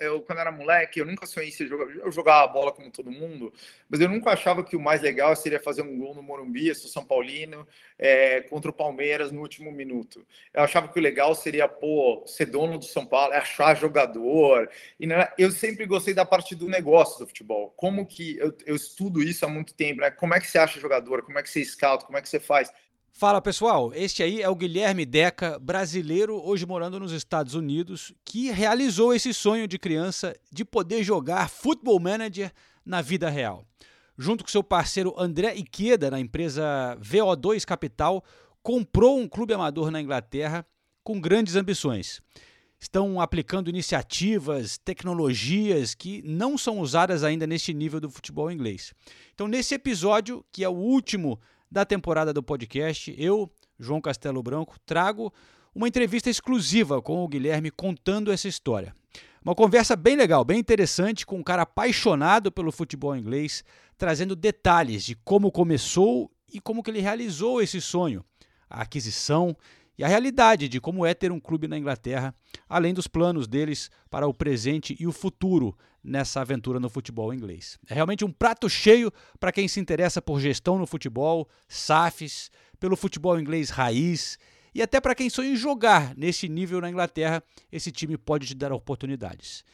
eu quando era moleque, eu nunca sonhei em jogar, eu jogava bola como todo mundo, mas eu nunca achava que o mais legal seria fazer um gol no Morumbi, eu sou São Paulino, é, contra o Palmeiras no último minuto. Eu achava que o legal seria, pô, ser dono do São Paulo, é achar jogador. E né, eu sempre gostei da parte do negócio do futebol. Como que eu, eu estudo isso há muito tempo, né? Como é que você acha jogador? Como é que você scout? Como é que você faz? Fala pessoal, este aí é o Guilherme Deca, brasileiro, hoje morando nos Estados Unidos, que realizou esse sonho de criança de poder jogar Football Manager na vida real. Junto com seu parceiro André Iqueda, na empresa VO2 Capital, comprou um clube amador na Inglaterra com grandes ambições. Estão aplicando iniciativas, tecnologias que não são usadas ainda neste nível do futebol inglês. Então, nesse episódio, que é o último da temporada do podcast, eu, João Castelo Branco, trago uma entrevista exclusiva com o Guilherme contando essa história. Uma conversa bem legal, bem interessante, com um cara apaixonado pelo futebol inglês, trazendo detalhes de como começou e como que ele realizou esse sonho, a aquisição e a realidade de como é ter um clube na Inglaterra, além dos planos deles para o presente e o futuro nessa aventura no futebol inglês. É realmente um prato cheio para quem se interessa por gestão no futebol, SAFs, pelo futebol inglês raiz e até para quem sonha em jogar nesse nível na Inglaterra, esse time pode te dar oportunidades.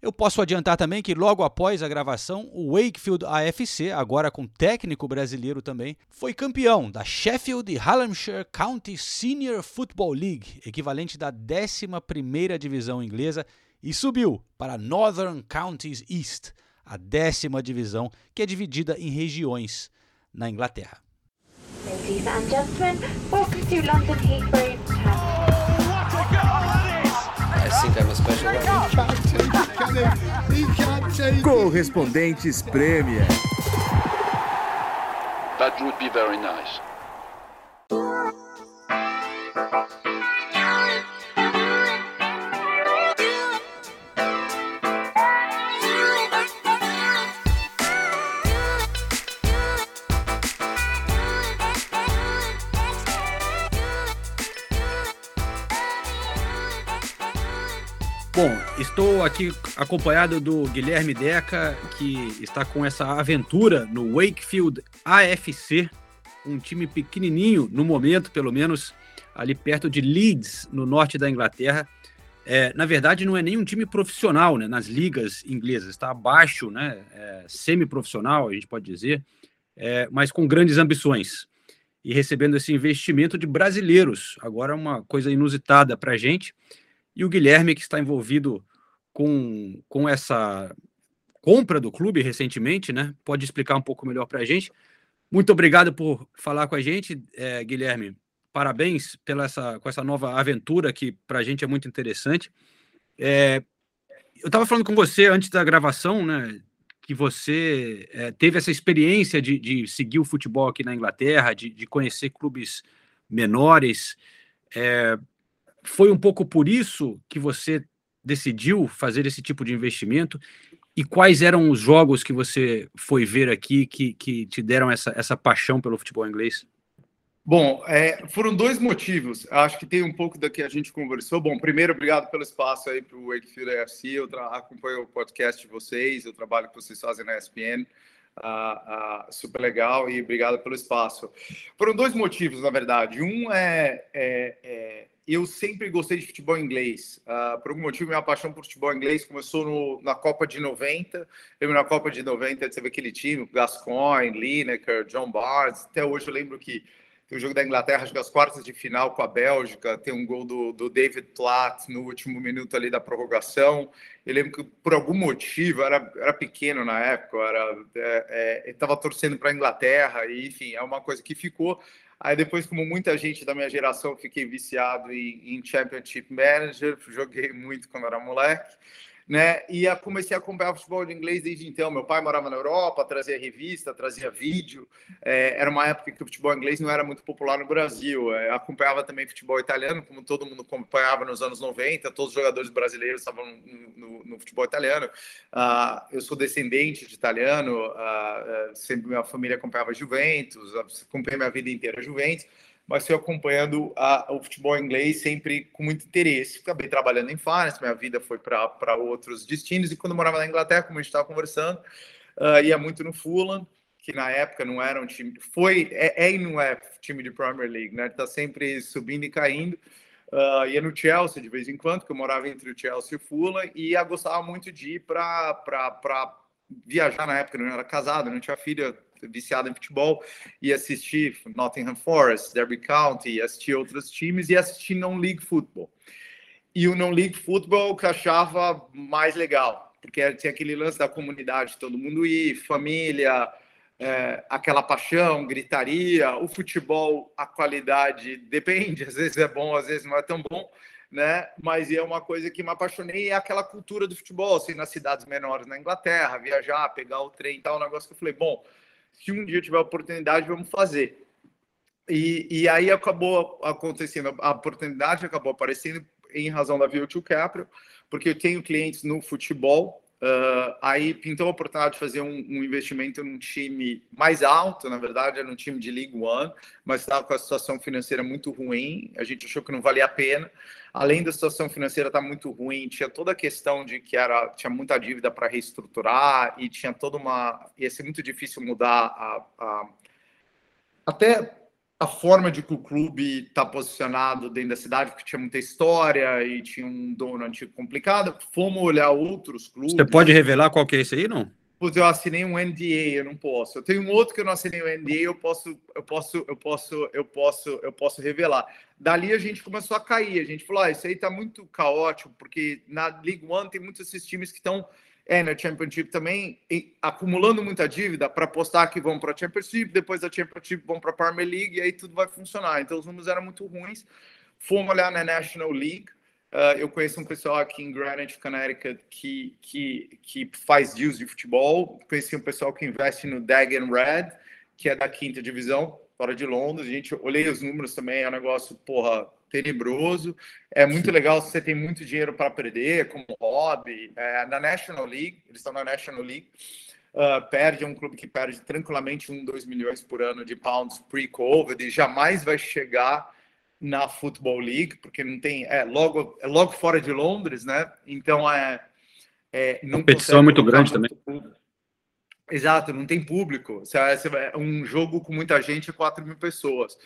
Eu posso adiantar também que logo após a gravação, o Wakefield AFC, agora com técnico brasileiro também, foi campeão da Sheffield Hallamshire County Senior Football League, equivalente da 11ª divisão inglesa, e subiu para a Northern Counties East, a décima divisão, que é dividida em regiões na Inglaterra. Ladies and gentlemen, welcome to London Heathrow. I think I'm a special Correspondentes Premier. That would be very nice. Bom, estou aqui acompanhado do Guilherme Deca, que está com essa aventura no Wakefield AFC, um time pequenininho, no momento, pelo menos, ali perto de Leeds, no norte da Inglaterra. É, na verdade, não é nenhum time profissional né, nas ligas inglesas, está abaixo, né, é, semi-profissional, a gente pode dizer, é, mas com grandes ambições. E recebendo esse investimento de brasileiros, agora é uma coisa inusitada para a gente. E o Guilherme, que está envolvido com, com essa compra do clube recentemente, né? Pode explicar um pouco melhor para a gente. Muito obrigado por falar com a gente, é, Guilherme. Parabéns pela essa, com essa nova aventura que para a gente é muito interessante. É, eu estava falando com você antes da gravação, né? Que você é, teve essa experiência de, de, seguir o futebol aqui na Inglaterra, de, de conhecer clubes menores. Foi um pouco por isso que você decidiu fazer esse tipo de investimento? E quais eram os jogos que você foi ver aqui que, que te deram essa, essa paixão pelo futebol inglês? Bom, é, foram dois motivos. Acho que tem um pouco da que a gente conversou. Bom, primeiro, obrigado pelo espaço aí para o Wakefield AFC. Eu acompanho o podcast de vocês, o trabalho que vocês fazem na ESPN. Uh, uh, super legal e obrigado pelo espaço. Foram dois motivos, na verdade. Um é, é, é eu sempre gostei de futebol inglês. Uh, por algum motivo, minha paixão por futebol inglês começou no, na Copa de 90. Eu na Copa de 90, você vê aquele time, Gascoigne, Lineker, John Barnes. Até hoje eu lembro que tem o jogo da Inglaterra, acho que as quartas de final com a Bélgica, tem um gol do, do David Platt no último minuto ali da prorrogação. Eu lembro que por algum motivo, era, era pequeno na época, era é, estava torcendo para a Inglaterra, e enfim, é uma coisa que ficou. Aí depois, como muita gente da minha geração, fiquei viciado em, em Championship Manager, joguei muito quando era moleque né? E a, comecei a acompanhar futebol de inglês desde então. Meu pai morava na Europa, trazia revista, trazia vídeo. É, era uma época que o futebol inglês não era muito popular no Brasil. É, acompanhava também futebol italiano, como todo mundo acompanhava nos anos 90. Todos os jogadores brasileiros estavam no, no, no futebol italiano. Uh, eu sou descendente de italiano, uh, sempre minha família acompanhava Juventus, acompanhei minha vida inteira Juventus. Mas fui acompanhando a, o futebol inglês sempre com muito interesse. Acabei trabalhando em finance, minha vida foi para outros destinos, e quando morava na Inglaterra, como a gente estava conversando, uh, ia muito no Fulham, que na época não era um time, foi, é, é e não é time de Premier League, né? Está sempre subindo e caindo. Uh, ia no Chelsea de vez em quando, que eu morava entre o Chelsea e o Fulham, e eu gostava muito de ir para viajar na época, não era casado, não tinha filha viciada em futebol, e assistir Nottingham Forest, Derby County, assistir outros times e assistir non-league football. E o non-league football que achava mais legal, porque tinha aquele lance da comunidade, todo mundo ir, família, é, aquela paixão, gritaria. O futebol, a qualidade depende, às vezes é bom, às vezes não é tão bom, né? Mas é uma coisa que me apaixonei é aquela cultura do futebol, assim, nas cidades menores na Inglaterra, viajar, pegar o trem e tal, um negócio que eu falei, bom, se um dia tiver oportunidade, vamos fazer. E, e aí acabou acontecendo, a oportunidade acabou aparecendo em razão da 2 Capital, porque eu tenho clientes no futebol, Uh, aí pintou a oportunidade de fazer um, um, investimento num time mais alto, na verdade, era um time de League One, mas estava com a situação financeira muito ruim. A gente achou que não valia a pena. Além da situação financeira estar tá muito ruim, tinha toda a questão de que era tinha muita dívida para reestruturar e tinha toda uma ia ser muito difícil mudar a, a até a forma de que o clube está posicionado dentro da cidade, porque tinha muita história e tinha um dono antigo complicado. Fomos olhar outros clubes. Você pode revelar qual que é esse aí, não? Pois eu assinei um NDA, eu não posso. Eu tenho um outro que eu não assinei um NDA, eu posso, eu posso, eu posso, eu posso, eu posso revelar. Dali a gente começou a cair. A gente falou: ah, isso aí está muito caótico, porque na League One tem muitos esses times que estão é, na Championship também, acumulando muita dívida para apostar que vão para a Championship, depois da Championship vão para a Premier League e aí tudo vai funcionar. Então os números eram muito ruins. Fomos olhar na National League. Uh, eu conheço um pessoal aqui em Greenwich, Connecticut, que, que, que faz deals de futebol. Conheci um pessoal que investe no Dagen Red, que é da quinta divisão, fora de Londres. A gente olhei os números também, é um negócio, porra, tenebroso. É muito legal se você tem muito dinheiro para perder, como hobby. É, na National League, eles estão na National League. Uh, perde é um clube que perde tranquilamente 1, 2 milhões por ano de pounds pre-COVID e jamais vai chegar na Football League, porque não tem. É logo, é logo fora de Londres, né? Então é. é não a competição é muito grande muito também. Público. Exato, não tem público. É um jogo com muita gente, 4 mil pessoas.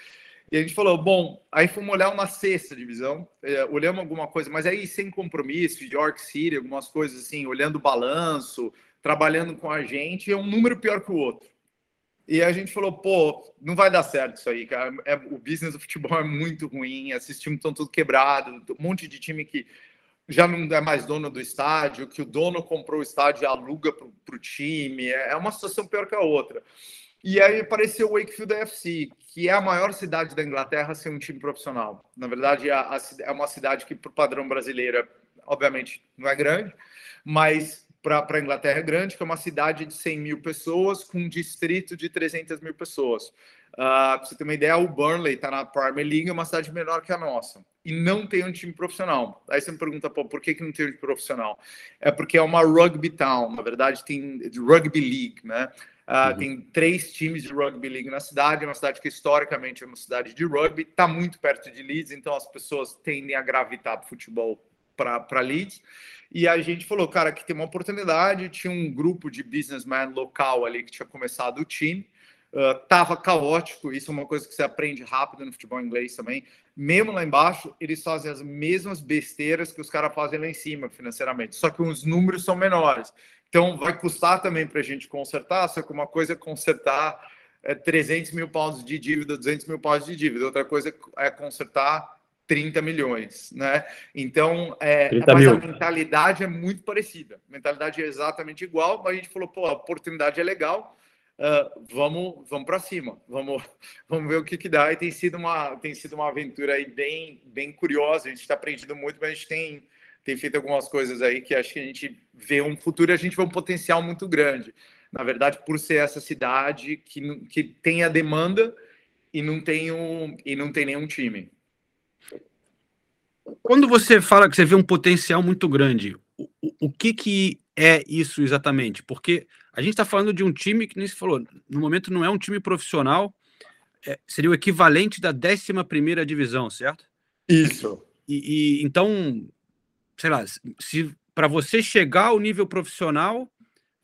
E a gente falou, bom, aí fomos olhar uma sexta divisão, é, olhamos alguma coisa, mas aí sem compromisso, York City, algumas coisas assim, olhando o balanço, trabalhando com a gente, é um número pior que o outro. E a gente falou, pô, não vai dar certo isso aí, cara. É, o business do futebol é muito ruim, esses times estão tudo quebrados, um monte de time que já não é mais dono do estádio, que o dono comprou o estádio e aluga para o time, é, é uma situação pior que a outra. E aí apareceu o Wakefield FC, que é a maior cidade da Inglaterra sem um time profissional. Na verdade, é uma cidade que, por padrão brasileiro, obviamente não é grande, mas para a Inglaterra grande, que é uma cidade de 100 mil pessoas com um distrito de 300 mil pessoas. Uh, para você ter uma ideia, o Burnley está na Premier League, é uma cidade menor que a nossa, e não tem um time profissional. Aí você me pergunta, pô, por que, que não tem um time profissional? É porque é uma rugby town, na verdade tem rugby league, né? Uh, uhum. Tem três times de rugby league na cidade, é uma cidade que historicamente é uma cidade de rugby, está muito perto de Leeds, então as pessoas tendem a gravitar para futebol para Leeds. E a gente falou, cara, que tem uma oportunidade. Tinha um grupo de businessman local ali que tinha começado o time. Uh, tava caótico, isso é uma coisa que você aprende rápido no futebol inglês também. Mesmo lá embaixo, eles fazem as mesmas besteiras que os caras fazem lá em cima financeiramente, só que os números são menores. Então, vai custar também para a gente consertar, só que uma coisa é consertar é, 300 mil pounds de dívida, 200 mil pounds de dívida, outra coisa é consertar 30 milhões, né? Então, é, mas mil. a mentalidade é muito parecida, a mentalidade é exatamente igual, mas a gente falou, pô, a oportunidade é legal, uh, vamos, vamos para cima, vamos, vamos ver o que, que dá. E tem sido uma, tem sido uma aventura aí bem, bem curiosa, a gente está aprendendo muito, mas a gente tem tem feito algumas coisas aí que acho que a gente vê um futuro e a gente vê um potencial muito grande. Na verdade, por ser essa cidade que, que tem a demanda e não tem, um, e não tem nenhum time. Quando você fala que você vê um potencial muito grande, o, o que, que é isso exatamente? Porque a gente está falando de um time que nem se falou, no momento não é um time profissional, é, seria o equivalente da 11 divisão, certo? Isso. E, e então, sei lá, se para você chegar ao nível profissional,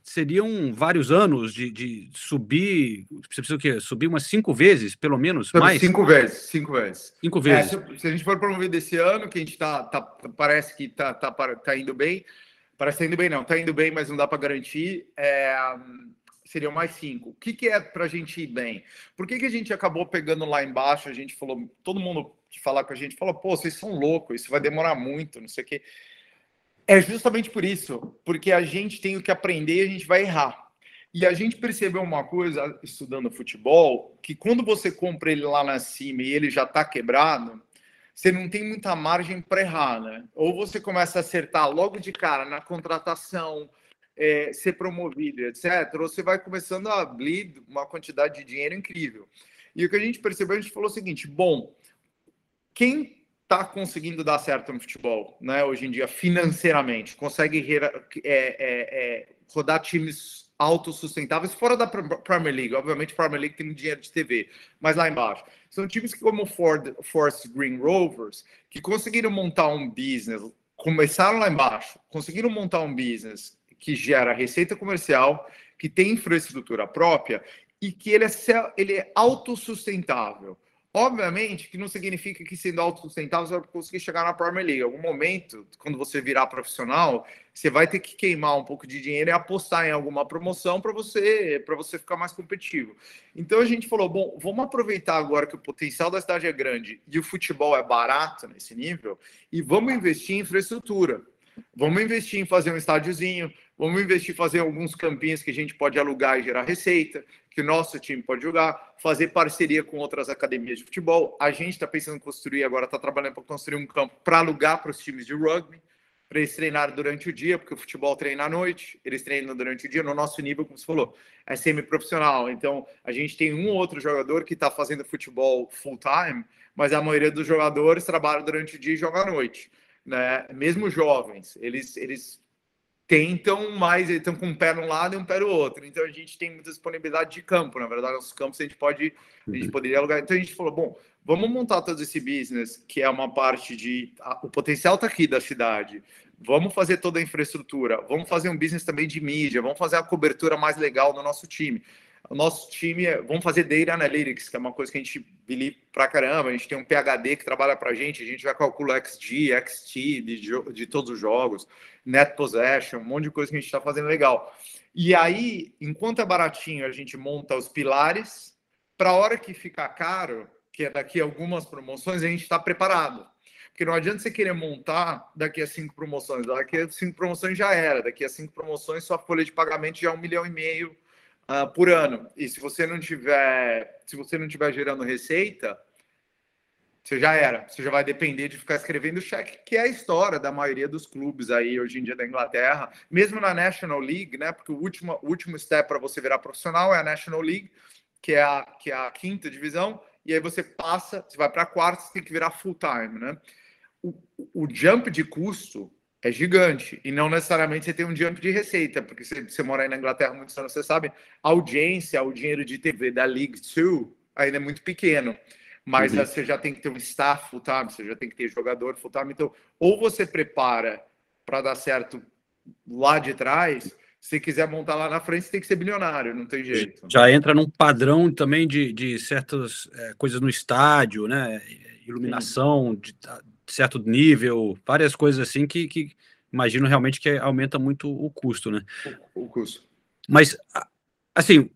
seriam vários anos de, de subir. Você precisa o quê? Subir umas cinco vezes, pelo menos? mais? Cinco vezes, cinco vezes. Cinco vezes. É, se, se, a gente for promovido esse ano, que a gente está tá, parece que está tá, tá indo bem, parece que tá indo bem, não, está indo bem, mas não dá para garantir. É, seriam mais cinco. O que, que é para a gente ir bem? Por que, que a gente acabou pegando lá embaixo? A gente falou, todo mundo que falar com a gente falou, pô, vocês são loucos, isso vai demorar muito, não sei o quê. É justamente por isso, porque a gente tem o que aprender e a gente vai errar. E a gente percebeu uma coisa estudando futebol, que quando você compra ele lá na cima e ele já está quebrado, você não tem muita margem para errar, né? Ou você começa a acertar logo de cara na contratação, é, ser promovido, etc., ou você vai começando a bleed uma quantidade de dinheiro incrível. E o que a gente percebeu, a gente falou o seguinte: bom, quem está conseguindo dar certo no futebol, né? Hoje em dia, financeiramente, consegue é, é, é, rodar times autossustentáveis fora da Premier League. Obviamente, a Premier League tem dinheiro de TV, mas lá embaixo. São times como o Ford, Force Green Rovers, que conseguiram montar um business, começaram lá embaixo, conseguiram montar um business que gera receita comercial, que tem infraestrutura própria e que ele é, ele é autossustentável. Obviamente que não significa que sendo autossustentável você vai conseguir chegar na Premier League. Em algum momento, quando você virar profissional, você vai ter que queimar um pouco de dinheiro e apostar em alguma promoção para você para você ficar mais competitivo. Então a gente falou, bom, vamos aproveitar agora que o potencial da cidade é grande e o futebol é barato nesse nível e vamos investir em infraestrutura. Vamos investir em fazer um estádiozinho, vamos investir fazer alguns campinhos que a gente pode alugar e gerar receita, que o nosso time pode jogar, fazer parceria com outras academias de futebol. A gente está pensando em construir, agora está trabalhando para construir um campo para alugar para os times de rugby, para eles treinarem durante o dia, porque o futebol treina à noite, eles treinam durante o dia, no nosso nível, como você falou, é semi-profissional. Então, a gente tem um ou outro jogador que está fazendo futebol full-time, mas a maioria dos jogadores trabalha durante o dia e joga à noite. Né? Mesmo jovens, eles, eles tentam mais, eles estão com um pé no lado e um pé no outro. Então a gente tem muita disponibilidade de campo. Na verdade, nossos campos a gente pode, a gente uhum. poderia alugar. Então a gente falou, bom, vamos montar todo esse business que é uma parte de o potencial está aqui da cidade. Vamos fazer toda a infraestrutura, vamos fazer um business também de mídia, vamos fazer a cobertura mais legal do nosso time. O nosso time, é, vamos fazer Data Analytics, que é uma coisa que a gente believe pra caramba. A gente tem um PHD que trabalha para a gente, a gente vai calcular XG, XT de, de todos os jogos, Net Possession, um monte de coisa que a gente está fazendo legal. E aí, enquanto é baratinho, a gente monta os pilares, para a hora que ficar caro, que é daqui algumas promoções, a gente está preparado. Porque não adianta você querer montar daqui a cinco promoções. Daqui a cinco promoções já era. Daqui a cinco promoções, sua folha de pagamento já é um milhão e meio uh, por ano. E se você não tiver, se você não tiver gerando receita, você já era. Você já vai depender de ficar escrevendo cheque, que é a história da maioria dos clubes aí hoje em dia da Inglaterra, mesmo na National League, né? Porque o último, o último step para você virar profissional é a National League, que é a, que é a quinta divisão, e aí você passa, você vai para a quarta, você tem que virar full time, né? O, o jump de custo é gigante. E não necessariamente você tem um jump de receita, porque se você mora aí na Inglaterra muitos anos, você sabe, a audiência, o dinheiro de TV da League 2 ainda é muito pequeno. Mas uhum. você já tem que ter um staff full time, você já tem que ter jogador full time. Então, ou você prepara para dar certo lá de trás, se quiser montar lá na frente, você tem que ser bilionário, não tem jeito. Já entra num padrão também de, de certas é, coisas no estádio, né? Iluminação, de, certo nível, várias coisas assim que, que imagino realmente que aumenta muito o custo, né? O, o custo. Mas, assim,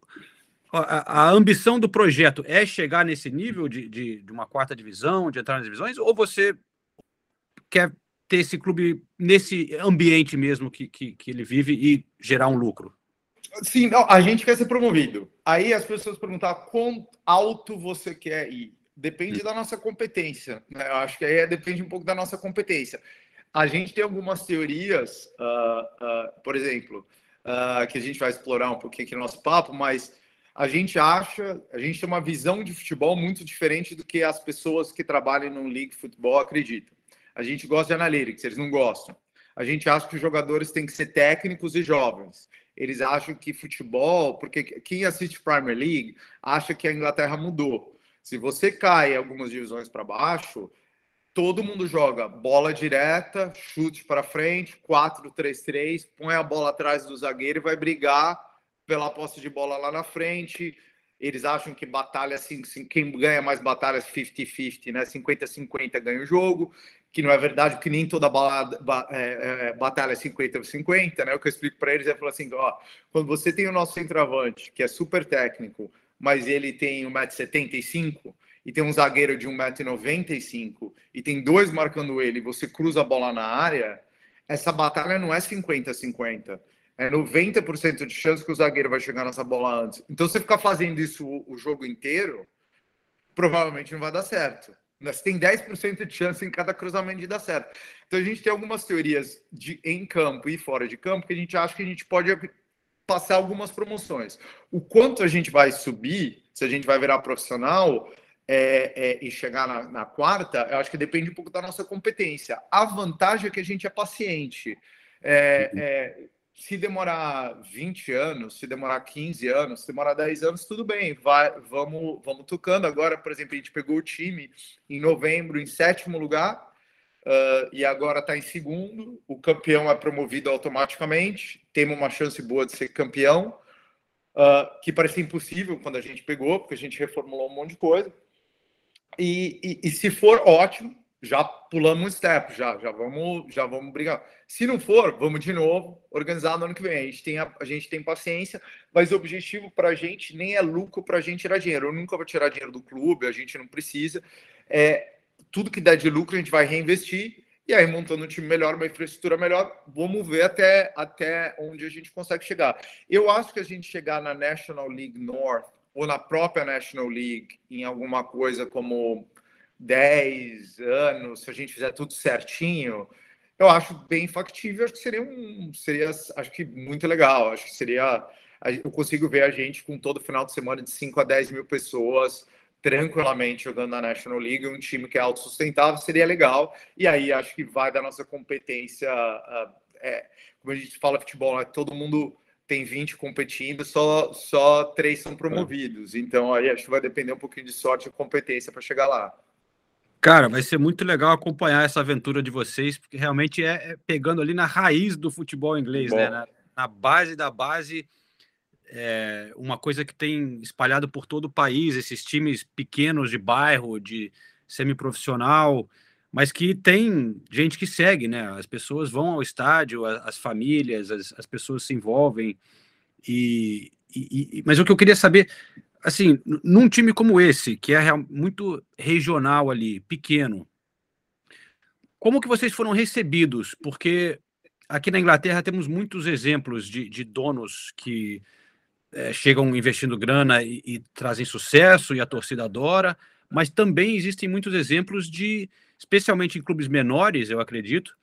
a, a, ambição do projeto é chegar nesse nível de, de, de, uma quarta divisão, de entrar nas divisões, ou você quer ter esse clube nesse ambiente mesmo que, que, que ele vive e gerar um lucro? Sim, não, a gente quer ser promovido. Aí as pessoas perguntam quão alto você quer ir. Depende da nossa competência. Né? Eu acho que aí é, depende um pouco da nossa competência. A gente tem algumas teorias, uh, uh, por exemplo, uh, que a gente vai explorar um pouquinho aqui no nosso papo, mas a gente acha, a gente tem uma visão de futebol muito diferente do que as pessoas que trabalham no League Futebol acreditam. A gente gosta de analytics, eles não gostam. A gente acha que os jogadores têm que ser técnicos e jovens. Eles acham que futebol, porque quem assiste Premier League acha que a Inglaterra mudou Se você cai algumas divisões para baixo, todo mundo joga bola direta, chute para frente, 4-3-3, põe a bola atrás do zagueiro e vai brigar pela posse de bola lá na frente. Eles acham que batalha assim, quem ganha mais batalhas 50-50, né? 50-50 ganha o jogo, que não é verdade, que nem toda é, é, batalha é 50-50, né? O que eu explico para eles é falar assim: ó, quando você tem o nosso centroavante, que é super técnico, mas ele tem 1,75m, e tem um zagueiro de 1,95m e tem dois marcando ele, você cruza a bola na área, essa batalha não é 50-50. É 90% de chance que o zagueiro vai chegar nessa bola antes. Então, você ficar fazendo isso o, jogo inteiro, provavelmente não vai dar certo. Você tem 10% de chance em cada cruzamento de dar certo. Então, a gente tem algumas teorias de, em campo e fora de campo que a gente acha que a gente pode passar algumas promoções. O quanto a gente vai subir, se a gente vai virar profissional, é, é, e chegar na, na, quarta, eu acho que depende um pouco da nossa competência. A vantagem é que a gente é paciente. É, uhum. é se demorar 20 anos, se demorar 15 anos, se demorar 10 anos, tudo bem, vai, vamos, vamos tocando. Agora, por exemplo, a gente pegou o time em novembro em sétimo lugar uh, e agora está em segundo. O campeão é promovido automaticamente, temos uma chance boa de ser campeão, uh, que parecia impossível quando a gente pegou, porque a gente reformulou um monte de coisa. E, e, e, se for ótimo, já pulamos um step, já, já vamos, já vamos brigar. Se não for, vamos de novo organizar no ano que vem. A gente tem, a, a gente tem paciência, mas o objetivo para a gente nem é lucro para a gente tirar dinheiro. Eu nunca vou tirar dinheiro do clube, a gente não precisa. É, tudo que der de lucro a gente vai reinvestir e aí montando um time melhor, uma infraestrutura melhor, vamos ver até, até onde a gente consegue chegar. Eu acho que a gente chegar na National League North ou na própria National League, em alguma coisa como 10 anos, se a gente fizer tudo certinho, eu acho bem factível, acho que seria um seria acho que muito legal, acho que seria eu consigo ver a gente com todo final de semana de 5 a 10 mil pessoas tranquilamente jogando na National League, um time que é autossustentável, seria legal, e aí acho que vai da nossa competência, uh, é, como a gente fala futebol, né? todo mundo tem 20 competindo, só, só três são promovidos. Então aí acho que vai depender um pouquinho de sorte e competência para chegar lá. Cara, vai ser muito legal acompanhar essa aventura de vocês, porque realmente é, é pegando ali na raiz do futebol inglês, né? Na, na, base da base, é uma coisa que tem espalhado por todo o país, esses times pequenos de bairro, de semiprofissional, mas que tem gente que segue, né? As pessoas vão ao estádio, as, famílias, as, as, pessoas se envolvem. E, e, mas o que eu queria saber, assim, num time como esse, que é muito regional ali, pequeno, como que vocês foram recebidos? Porque aqui na Inglaterra temos muitos exemplos de, de donos que é, chegam investindo grana e, e trazem sucesso e a torcida adora, mas também existem muitos exemplos de especialmente em clubes menores, eu acredito,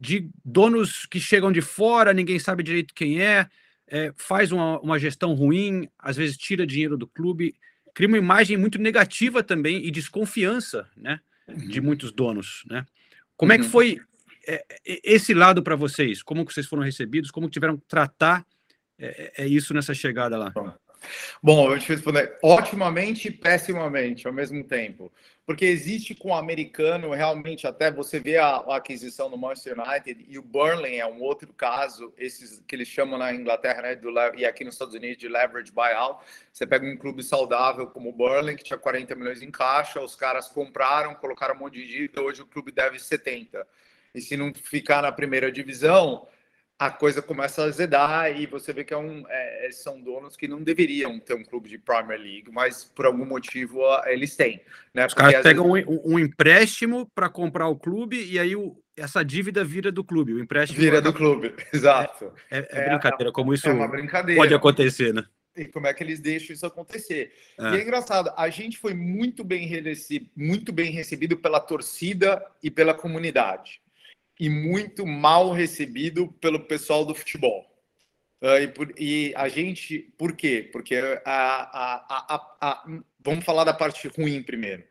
de donos que chegam de fora, ninguém sabe direito quem é, é faz uma, uma gestão ruim, às vezes tira dinheiro do clube, cria uma imagem muito negativa também e desconfiança, né, de uhum. muitos donos, né? Como uhum. é que uhum. foi é, esse lado para vocês? Como que vocês foram recebidos? Como tiveram que tratar é, é, é isso nessa chegada lá? Bom, eu te responder otimamente e pessimamente ao mesmo tempo porque existe com o americano realmente até você vê a, a, aquisição do Manchester United e o Burnley é um outro caso, esses que eles chamam na Inglaterra né, do, e aqui nos Estados Unidos de leverage buyout. Você pega um clube saudável como o Burnley que tinha 40 milhões em caixa, os caras compraram, colocaram um monte de dívida, hoje o clube deve 70. E se não ficar na primeira divisão, a coisa começa a azedar e você vê que é um, é, é, são donos que não deveriam ter um clube de Premier League, mas por algum motivo eles têm. Né? Os caras pegam vezes... um, um, empréstimo para comprar o clube e aí o, essa dívida vira do clube. O empréstimo vira do clube, exato. É, é, é brincadeira, como isso pode acontecer, né? E como é que eles deixam isso acontecer? É. E é engraçado, a gente foi muito bem recebido, muito bem recebido pela torcida e pela comunidade e muito mal recebido pelo pessoal do futebol. Uh, e, por, e, a gente, por quê? Porque a, a, a, a, vamos falar da parte ruim primeiro.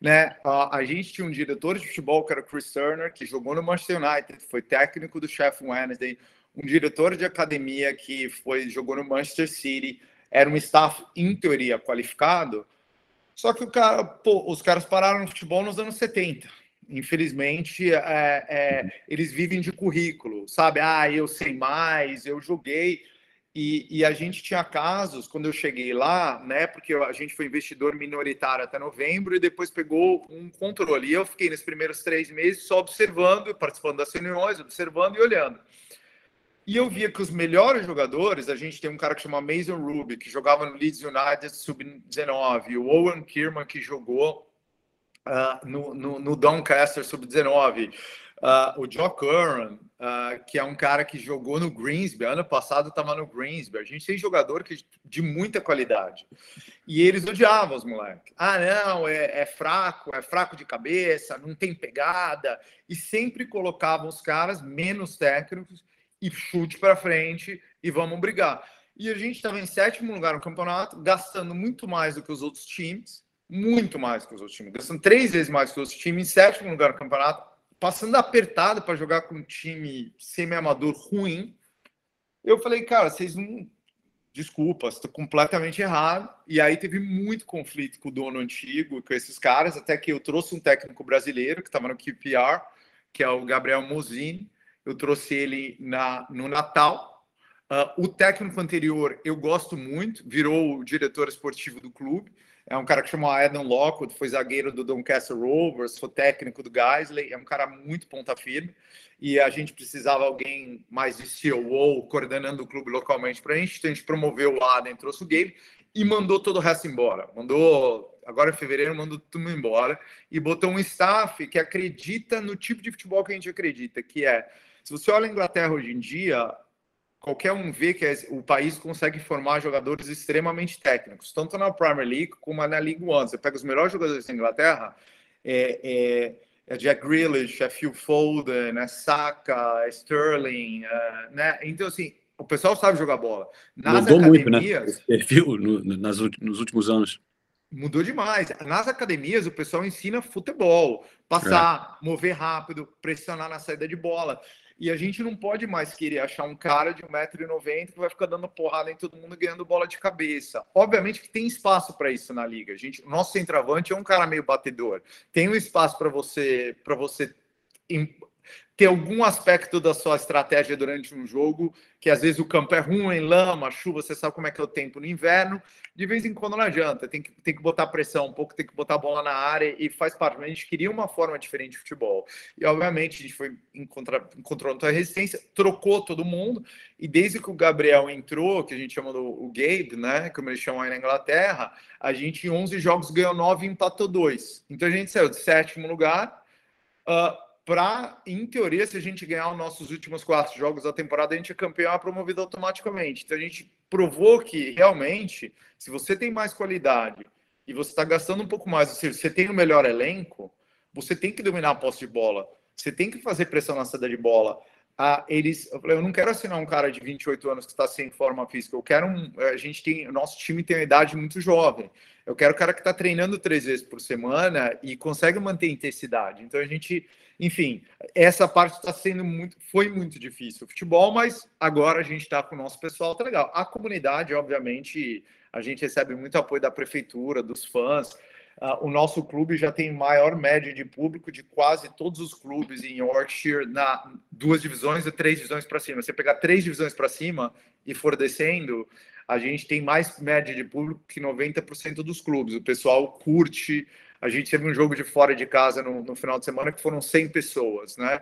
Né? A, gente tinha um diretor de futebol que era Chris Turner, que jogou no Manchester United, foi técnico do Sheffield Wednesday, um diretor de academia que foi jogou no Manchester City, era um staff em teoria qualificado, Só que o cara, pô, os caras pararam no futebol nos anos 70. Infelizmente, é, é, eles vivem de currículo, sabe? Ah, eu sei mais, eu joguei. E, e, a gente tinha casos, quando eu cheguei lá, né? Porque a gente foi investidor minoritário até novembro e depois pegou um controle. E eu fiquei nos primeiros três meses só observando, participando das reuniões, observando e olhando. E eu via que os melhores jogadores, a gente tem um cara que chama Mason Ruby, que jogava no Leeds United sub-19, o Owen Kierman, que jogou uh, no, no, no, Doncaster sub-19, uh, ah, o Joe Curran, uh, que é um cara que jogou no Greensby, ano passado estava no Greensby. A gente tem jogador que, de muita qualidade. E eles odiavam os moleques. Ah, não, é, é fraco, é fraco de cabeça, não tem pegada. E sempre colocavam os caras menos técnicos e chute para frente e vamos brigar. E a gente estava em sétimo lugar no campeonato, gastando muito mais do que os outros times, muito mais que os outros times, gastando três vezes mais que os outros times, em sétimo lugar no campeonato, passando apertado para jogar com um time semi-amador ruim. Eu falei, cara, vocês não. Desculpa, estou completamente errado. E aí teve muito conflito com o dono antigo, com esses caras, até que eu trouxe um técnico brasileiro que estava no QPR, que é o Gabriel Mosini eu trouxe ele na, no Natal. Uh, o técnico anterior eu gosto muito, virou o diretor esportivo do clube. É um cara que chama Adam Lockwood, foi zagueiro do Doncaster Rovers, foi técnico do Geisley, é um cara muito ponta firme. E a gente precisava alguém mais de CEO, coordenando o clube localmente para a gente. Então a gente promoveu o Adam, trouxe o Gabe e mandou todo o resto embora. Mandou, agora em fevereiro, mandou tudo embora e botou um staff que acredita no tipo de futebol que a gente acredita, que é se você olha a Inglaterra hoje em dia, qualquer um vê que o país consegue formar jogadores extremamente técnicos, tanto na Premier League como na League One. Você pega os melhores jogadores da Inglaterra, é, é, é Jack Grealish, é Phil Foden, é Saka, é Sterling, é, né? Então, assim, o pessoal sabe jogar bola. Nas Mudou academias, muito, né? Esse perfil no, nas, nos últimos anos. Mudou demais. Nas academias, o pessoal ensina futebol, passar, é. mover rápido, pressionar na saída de bola. E a gente não pode mais querer achar um cara de 1,90m que vai ficar dando porrada em todo mundo ganhando bola de cabeça. Obviamente que tem espaço para isso na liga. A gente, nosso centroavante é um cara meio batedor. Tem um espaço para você para você ter algum aspecto da sua estratégia durante um jogo, que às vezes o campo é ruim, lama, chuva, você sabe como é que é o tempo no inverno, de vez em quando não adianta, tem que, tem que botar pressão um pouco, tem que botar a bola na área e faz parte, a gente queria uma forma diferente de futebol. E obviamente a gente foi encontrar, encontrou outra resistência, trocou todo mundo, e desde que o Gabriel entrou, que a gente chama do o Gabe, né, como eles chamam aí na Inglaterra, a gente em 11 jogos ganhou 9 e empatou 2. Então a gente saiu de sétimo lugar, uh, para, em teoria, se a gente ganhar os nossos últimos quatro jogos da temporada, a gente é campeão é promovido automaticamente. Então a gente provou que realmente, se você tem mais qualidade e você está gastando um pouco mais, ou seja, você tem o melhor elenco, você tem que dominar a posse de bola, você tem que fazer pressão na saída de bola. Ah, eles, eu, falei, eu não quero assinar um cara de 28 anos que está sem forma física. Eu quero um. A gente tem, nosso time tem uma idade muito jovem. Eu quero o cara que está treinando três vezes por semana e consegue manter intensidade. Então a gente enfim, essa parte está sendo muito, foi muito difícil o futebol, mas agora a gente está com o nosso pessoal, tá legal. A comunidade, obviamente, a gente recebe muito apoio da prefeitura, dos fãs. Uh, o nosso clube já tem maior média de público de quase todos os clubes em Yorkshire, na duas divisões e três divisões para cima. Você pegar três divisões para cima e for descendo, a gente tem mais média de público que 90% dos clubes. O pessoal curte a gente teve um jogo de fora de casa no, no final de semana que foram 100 pessoas, né?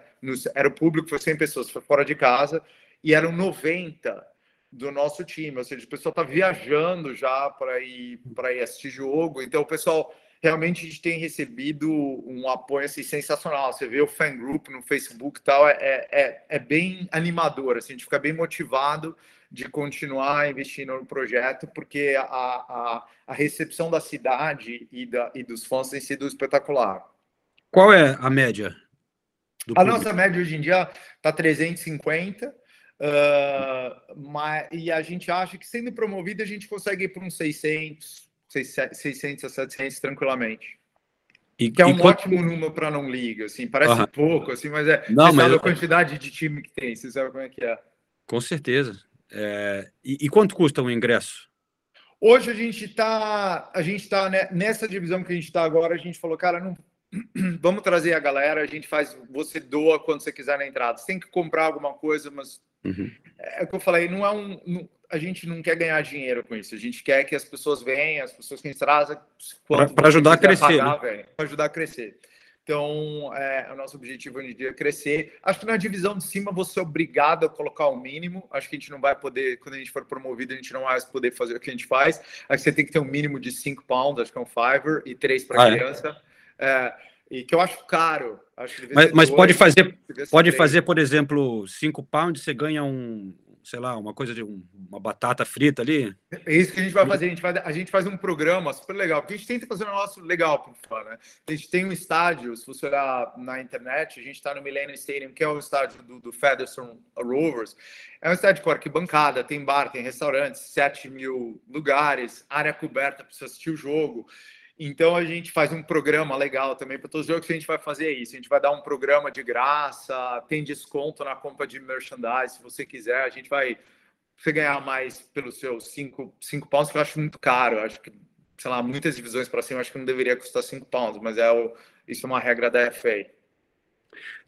Era o público, foi 100 pessoas, foi fora de casa, e eram 90 do nosso time, ou seja, o pessoal está viajando já para ir, ir assistir jogo, então o pessoal realmente a gente tem recebido um apoio assim, sensacional. Você vê o fan group no Facebook e tal, é, é, é bem animador, assim, a gente fica bem motivado de continuar investindo no projeto, porque a, a, a recepção da cidade e, da, e dos fãs tem sido espetacular. Qual é a média? a nossa média hoje em dia está 350, uh, mas, e a gente acha que sendo promovido a gente consegue ir para uns 600, 600 a 700 tranquilamente. E, que é um quanto... ótimo número para não liga, assim, parece uhum. pouco, assim, mas é não, mas... a quantidade de time que tem, você sabe como é que é. Com certeza. É, e, e, quanto custa um ingresso? Hoje a gente está, a gente está né, nessa divisão que a gente está agora. A gente falou, cara, não vamos trazer a galera. A gente faz, você doa quando você quiser na entrada. Você tem que comprar alguma coisa, mas uhum. é o que eu falei. Não é um, não, a gente não quer ganhar dinheiro com isso. A gente quer que as pessoas venham, as pessoas que a gente traz para ajudar a crescer, né? para ajudar a crescer. Então, é, o nosso objetivo hoje em dia é crescer. Acho que na divisão de cima você é obrigado a colocar o mínimo. Acho que a gente não vai poder, quando a gente for promovido, a gente não vai poder fazer o que a gente faz. Acho que você tem que ter um mínimo de 5 pounds, acho que é um fiver, e 3 para ah, é? criança. É? É, e que eu acho caro. Acho mas, mas pode fazer, pode fazer, por exemplo, 5 pounds, você ganha um, sei lá, uma coisa de um, uma batata frita ali? É isso que a gente vai fazer. A gente, vai, a gente faz um programa super legal, porque a gente tenta fazer um negócio legal para fora, né? A gente tem um estádio, se você olhar na internet, a gente está no Millennium Stadium, que é o estádio do, do Featherstone Rovers. É um estádio com arquibancada, tem bar, tem restaurantes, 7 mil lugares, área coberta para você assistir o jogo. Então a gente faz um programa legal também para todos os jogos que a gente vai fazer isso. A gente vai dar um programa de graça, tem desconto na compra de merchandise, se você quiser. A gente vai você ganhar mais pelos seus cinco, cinco pounds, que eu acho muito caro. Eu acho que, sei lá, muitas divisões para cima, acho que não deveria custar cinco pounds, mas é o, isso é uma regra da FA.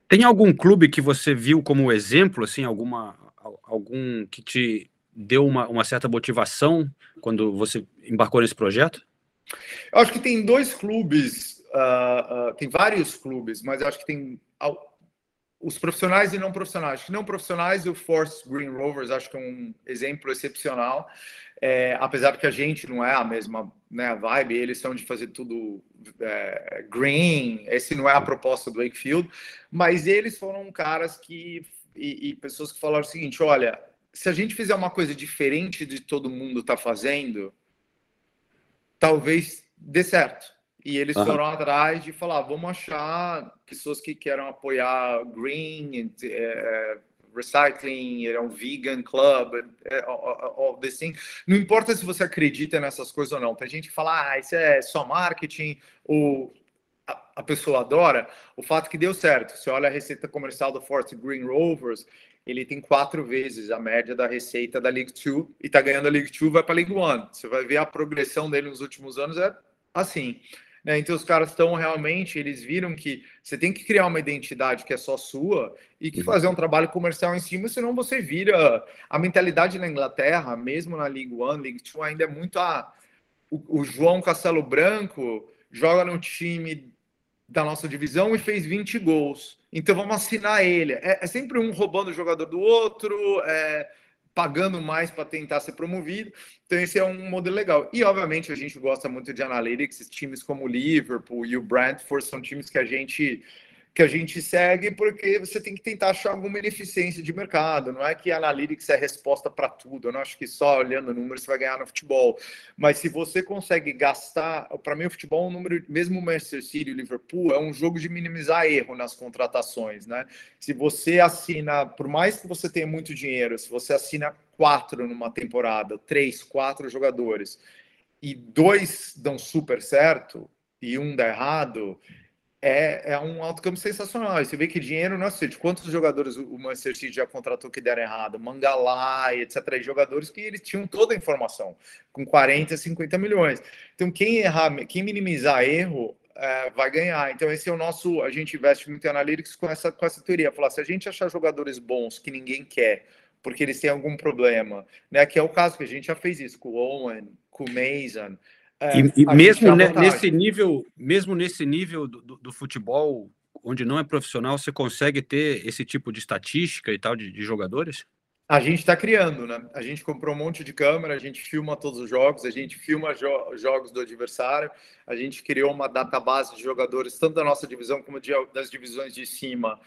Tem algum clube que você viu como exemplo, assim, alguma, algum que te deu uma, uma certa motivação quando você embarcou nesse projeto? Eu acho que tem dois clubes, uh, uh, tem vários clubes, mas acho que tem os profissionais e não profissionais. Acho que não profissionais, o Force Green Rovers acho que é um exemplo excepcional. É, apesar que a gente não é a mesma né, vibe, eles são de fazer tudo é, green, esse não é a proposta do Wakefield, mas eles foram caras que e, e pessoas que falaram o seguinte: olha, se a gente fizer uma coisa diferente de todo mundo está fazendo, talvez dê certo. E eles uhum. foram atrás de falar, vamos achar pessoas que queiram apoiar green, é, recycling, é um vegan club, é, all, this thing. Não importa se você acredita nessas coisas ou não. Tem gente que fala, ah, isso é só marketing, ou a, a pessoa adora. O fato que deu certo. Você olha a receita comercial do Forte Green Rovers, ele tem quatro vezes a média da receita da League Two e está ganhando a League Two, vai para a League One. Você vai ver a progressão dele nos últimos anos é assim. Né? Então os caras estão realmente, eles viram que você tem que criar uma identidade que é só sua e que uhum. fazer um trabalho comercial em cima, senão você vira a mentalidade na Inglaterra, mesmo na League One, League Two, ainda é muito a o, o João Castelo Branco joga no time da nossa divisão e fez 20 gols. Então vamos assinar ele. É, é sempre um roubando o jogador do outro, é, pagando mais para tentar ser promovido. Então esse é um modelo legal. E obviamente a gente gosta muito de analytics, times como o Liverpool e o Brentford são times que a gente que a gente segue porque você tem que tentar achar alguma ineficiência de mercado. Não é que a Analytics é resposta para tudo. Eu não acho que só olhando números você vai ganhar no futebol. Mas se você consegue gastar, para mim o futebol é um número, mesmo o Manchester City e o Liverpool, é um jogo de minimizar erro nas contratações, né? Se você assina, por mais que você tenha muito dinheiro, se você assina quatro numa temporada, três, quatro jogadores, e dois dão super certo e um dá errado, é, é um outcome sensacional. Você vê que dinheiro não é de quantos jogadores o Manchester City já contratou que deram errado, Mangalá, etc. E jogadores que eles tinham toda a informação, com 40, 50 milhões. Então, quem errar, quem minimizar erro, é, vai ganhar. Então, esse é o nosso. A gente investe muito em analytics com essa, com essa teoria. Falar, se a gente achar jogadores bons que ninguém quer, porque eles têm algum problema, né? Que é o caso que a gente já fez isso com o Owen, com o Mason. É, e, e mesmo nesse nível, mesmo nesse nível do, do, futebol, onde não é profissional, você consegue ter esse tipo de estatística e tal de, de jogadores? A gente está criando, né? A gente comprou um monte de câmera, a gente filma todos os jogos, a gente filma jo jogos do adversário, a gente criou uma database de jogadores, tanto da nossa divisão como de, das divisões de cima,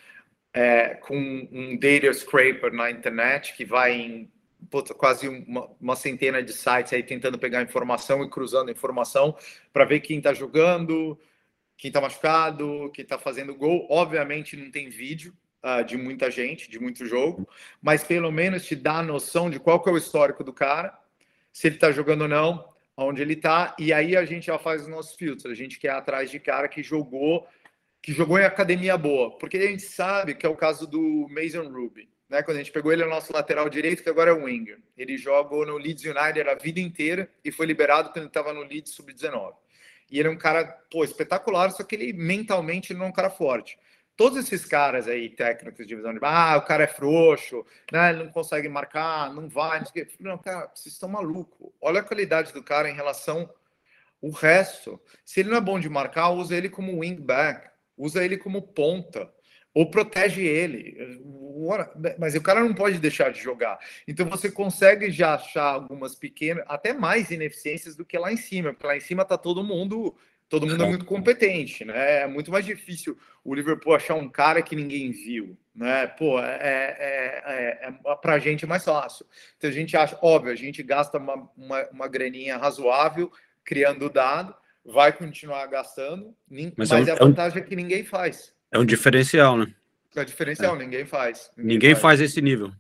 é, com um data scraper na internet que vai em puta, quase uma, uma, centena de sites aí tentando pegar informação e cruzando informação para ver quem está jogando, quem está machucado, quem está fazendo gol. Obviamente não tem vídeo uh, de muita gente, de muito jogo, mas pelo menos te dá a noção de qual que é o histórico do cara, se ele está jogando ou não, onde ele está, e aí a gente já faz os nossos filtros. A gente quer atrás de cara que jogou que jogou em academia boa, porque a gente sabe que é o caso do Mason Ruby. Né? Quando a gente pegou ele, é o nosso lateral direito, que agora é o winger. Ele jogou no Leeds United a vida inteira e foi liberado quando ele estava no Leeds sub-19. E ele é um cara, pô, espetacular, só que ele mentalmente não é um cara forte. Todos esses caras aí, técnicos de divisão de ah, o cara é frouxo, né? Ele não consegue marcar, não vai, não sei o quê. Não, cara, vocês estão malucos. Olha a qualidade do cara em relação o resto, se ele não é bom de marcar, usa ele como wingback, usa ele como ponta, ou protege ele. Mas o cara não pode deixar de jogar. Então você consegue já achar algumas pequenas, até mais ineficiências do que lá em cima, porque lá em cima tá todo mundo, todo mundo é muito competente, né? É muito mais difícil o Liverpool achar um cara que ninguém viu, né? Pô, é, é, é, é pra gente é mais fácil. Então a gente acha, óbvio, a gente gasta uma, uma, uma graninha razoável criando dado, vai continuar gastando, mas, mas é, um, a vantagem é, um, é, que ninguém faz. É um diferencial, né? É diferencial, é. ninguém faz. Ninguém, ninguém faz. faz. esse nível.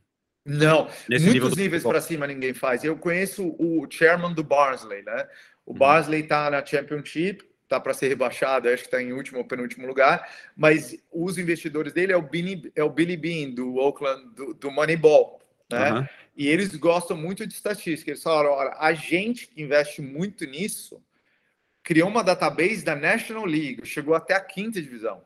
Não, Nesse muitos níveis para cima ninguém faz. Eu conheço o chairman do Barnsley, né? O uhum. Barnsley está na Championship, tá para ser rebaixado, acho que está em último ou penúltimo lugar, mas os investidores dele é o Billy, é o Billy Bean do Oakland, do, do Moneyball, né? Uhum. E eles gostam muito de estatística. Eles falaram: olha, a gente que investe muito nisso criou uma database da National League, chegou até a quinta divisão.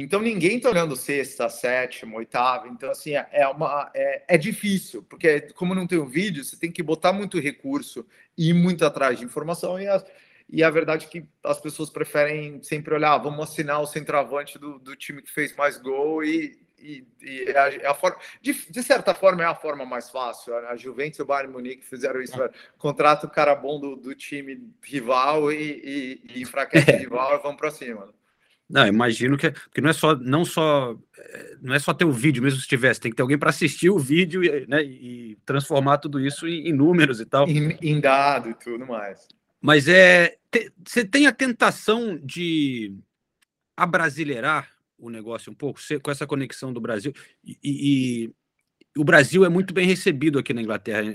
Então ninguém está olhando sexta, sétima, oitava. Então, assim, é, é, uma, é, é difícil, porque como não tem o um vídeo, você tem que botar muito recurso e ir muito atrás de informação. E a, e a verdade é que as pessoas preferem sempre olhar, ah, vamos assinar o centroavante do, do time que fez mais gol e, e, e é a, é a forma, de, de, certa forma, é a forma mais fácil. A Juventus e o Bayern Munique fizeram isso. É. Contrata o cara bom do, do time rival e, e, e enfraquece o rival e vamos para cima. Não, imagino que porque não é só não só não é só ter o vídeo, mesmo se tivesse, tem que ter alguém para assistir o vídeo e, né, e transformar tudo isso em, em números e tal. Em, em, dado e tudo mais. Mas é você tem a tentação de abrasileirar o negócio um pouco, com essa conexão do Brasil. E, e, o Brasil é muito bem recebido aqui na Inglaterra,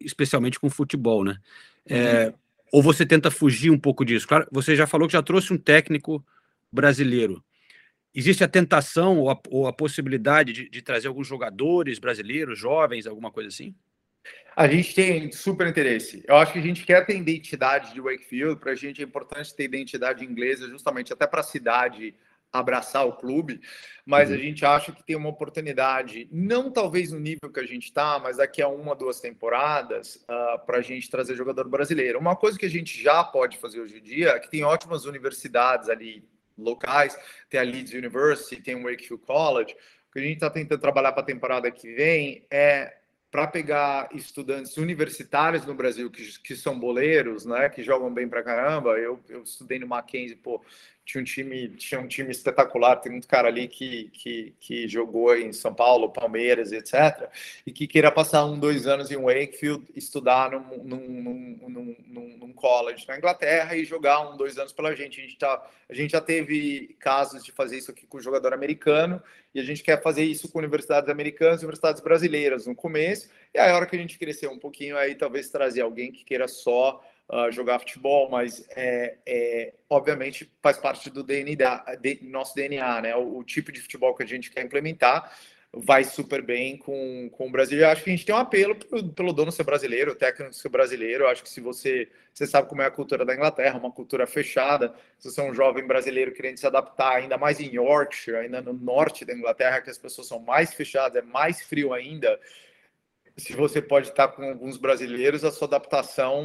especialmente com futebol, né? É, uhum. ou você tenta fugir um pouco disso? Claro, você já falou que já trouxe um técnico brasileiro. Existe a tentação ou a, ou a possibilidade de, de trazer alguns jogadores brasileiros, jovens, alguma coisa assim? A gente tem super interesse. Eu acho que a gente quer ter identidade de Wakefield. Para a gente é importante ter identidade inglesa, justamente até para a cidade abraçar o clube, mas uhum. a gente acha que tem uma oportunidade, não talvez no nível que a gente está, mas daqui a uma, duas temporadas, uh, ah, para a gente trazer jogador brasileiro. Uma coisa que a gente já pode fazer hoje em dia é que tem ótimas universidades ali locais, tem a Leeds University, tem o Wakefield College. O que a gente está tentando trabalhar para a temporada que vem é para pegar estudantes universitários no Brasil que, que são boleiros, né, que jogam bem para caramba. Eu, eu estudei no Mackenzie, pô, tinha um time, tinha um time espetacular, tem muito cara ali que, que, que jogou em São Paulo, Palmeiras, etc. E que queira passar um, dois anos em Wakefield, estudar num, num, num, num, num college na Inglaterra e jogar um, dois anos pela gente. A gente, tá, a gente já teve casos de fazer isso aqui com jogador americano e a gente quer fazer isso com universidades americanas e universidades brasileiras no começo. E aí, a hora que a gente crescer um pouquinho, aí talvez trazer alguém que queira só uh, jogar futebol, mas é, é, obviamente faz parte do DNA, de, nosso DNA, né? O, o, tipo de futebol que a gente quer implementar vai super bem com, com o Brasil. Eu acho que a gente tem um apelo pelo, pelo dono ser brasileiro, o técnico ser brasileiro. Eu acho que se você, você sabe como é a cultura da Inglaterra, uma cultura fechada, se você é um jovem brasileiro querendo se adaptar, ainda mais em Yorkshire, ainda no norte da Inglaterra, que as pessoas são mais fechadas, é mais frio ainda se você pode estar com alguns brasileiros, a sua adaptação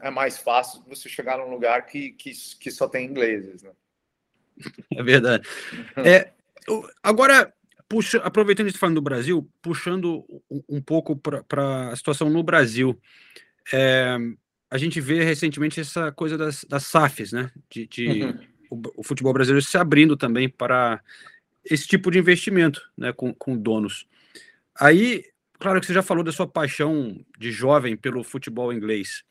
é mais fácil você chegar num lugar que, que, que só tem ingleses. Né? É verdade. É, agora, puxa, aproveitando isso falando do Brasil, puxando um, um pouco para a situação no Brasil, é, a gente vê recentemente essa coisa das, das SAFs, né? De, de uhum. o, o, futebol brasileiro se abrindo também para esse tipo de investimento, né? Com, com donos. Aí Claro que você já falou da sua paixão de jovem pelo futebol inglês,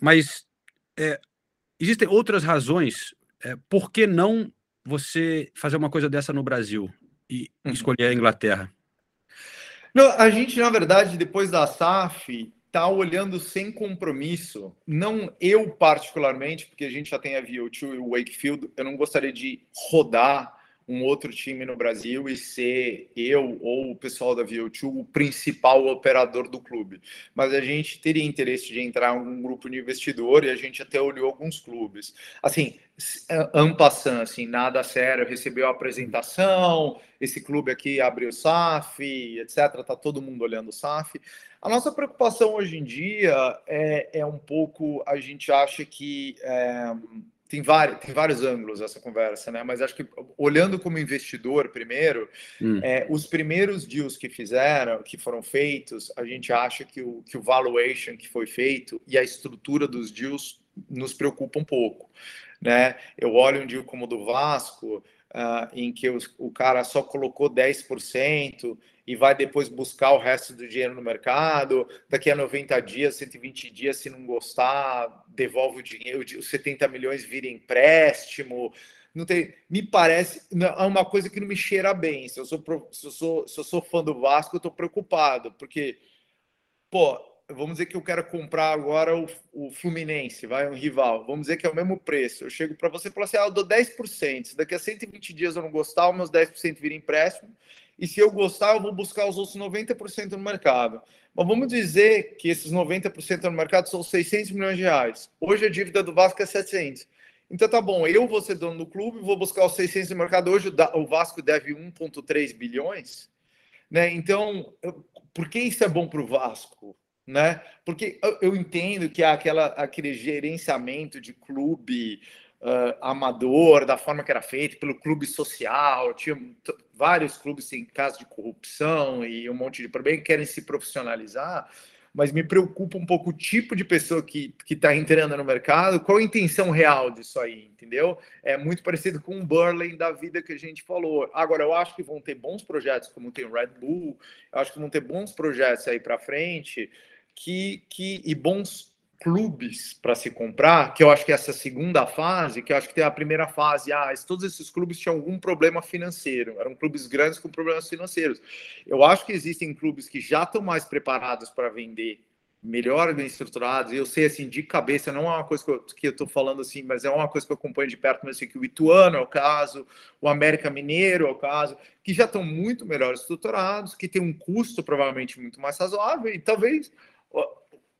mas é, existem outras razões é, por que não você fazer uma coisa dessa no Brasil e uhum. escolher a Inglaterra? Não, a gente, na verdade, depois da SAF, está olhando sem compromisso. Não eu, particularmente, porque a gente já tem a VO2 e o Wakefield, eu não gostaria de rodar um outro time no Brasil e ser eu ou o pessoal da VO2 o principal operador do clube. Mas a gente teria interesse de entrar em um grupo de investidor e a gente até olhou alguns clubes. Assim, ampassando, assim, nada sério, recebeu a apresentação, esse clube aqui abriu o SAF, etc. Tá todo mundo olhando o SAF. A nossa preocupação hoje em dia é, é um pouco, a gente acha que é, tem vários, tem vários ângulos essa conversa, né? Mas acho que olhando como investidor primeiro, hum. é, os primeiros deals que fizeram, que foram feitos, a gente acha que o, que o valuation que foi feito e a estrutura dos deals nos preocupa um pouco, né? Eu olho um deal como o do Vasco, uh, em que o, o cara só colocou 10%, e vai depois buscar o resto do dinheiro no mercado. Daqui a 90 dias, 120 dias, se não gostar, devolve o dinheiro, os 70 milhões vira empréstimo. Não tem, me parece, é uma coisa que não me cheira bem. Se eu sou, se eu sou, se eu sou fã do Vasco, eu estou preocupado, porque, pô, vamos dizer que eu quero comprar agora o, o Fluminense, vai, um rival. Vamos dizer que é o mesmo preço. Eu chego para você e falo assim: ah, eu dou 10%. Se daqui a 120 dias eu não gostar, os meus 10% viram empréstimo e se eu gostar, eu vou buscar os outros 90% no mercado. Mas vamos dizer que esses 90% no mercado são 600 milhões de reais. Hoje a dívida do Vasco é 700. Então tá bom, eu vou ser dono do clube, vou buscar os 600 no mercado. Hoje o Vasco deve 1,3 bilhões. Né? Então, por que isso é bom para o Vasco? Né? Porque eu entendo que há aquela, aquele gerenciamento de clube uh, amador, da forma que era feito, pelo clube social, tinha vários clubes em caso de corrupção e um monte de problema que querem se profissionalizar, mas me preocupa um pouco o tipo de pessoa que está entrando no mercado, qual a intenção real disso aí, entendeu? É muito parecido com o Burley da vida que a gente falou. Agora, eu acho que vão ter bons projetos, como tem o Red Bull, eu acho que vão ter bons projetos aí para frente, que, que, e bons clubes para se comprar, que eu acho que essa segunda fase, que eu acho que tem a primeira fase, ah, todos esses clubes tinham algum problema financeiro, eram clubes grandes com problemas financeiros. Eu acho que existem clubes que já estão mais preparados para vender, melhor bem estruturados. Eu sei assim de cabeça, não é uma coisa que eu estou falando assim, mas é uma coisa que eu acompanho de perto, mas assim, que o Ituano é o caso, o América Mineiro é o caso, que já estão muito melhor estruturados, que tem um custo provavelmente muito mais razoável e talvez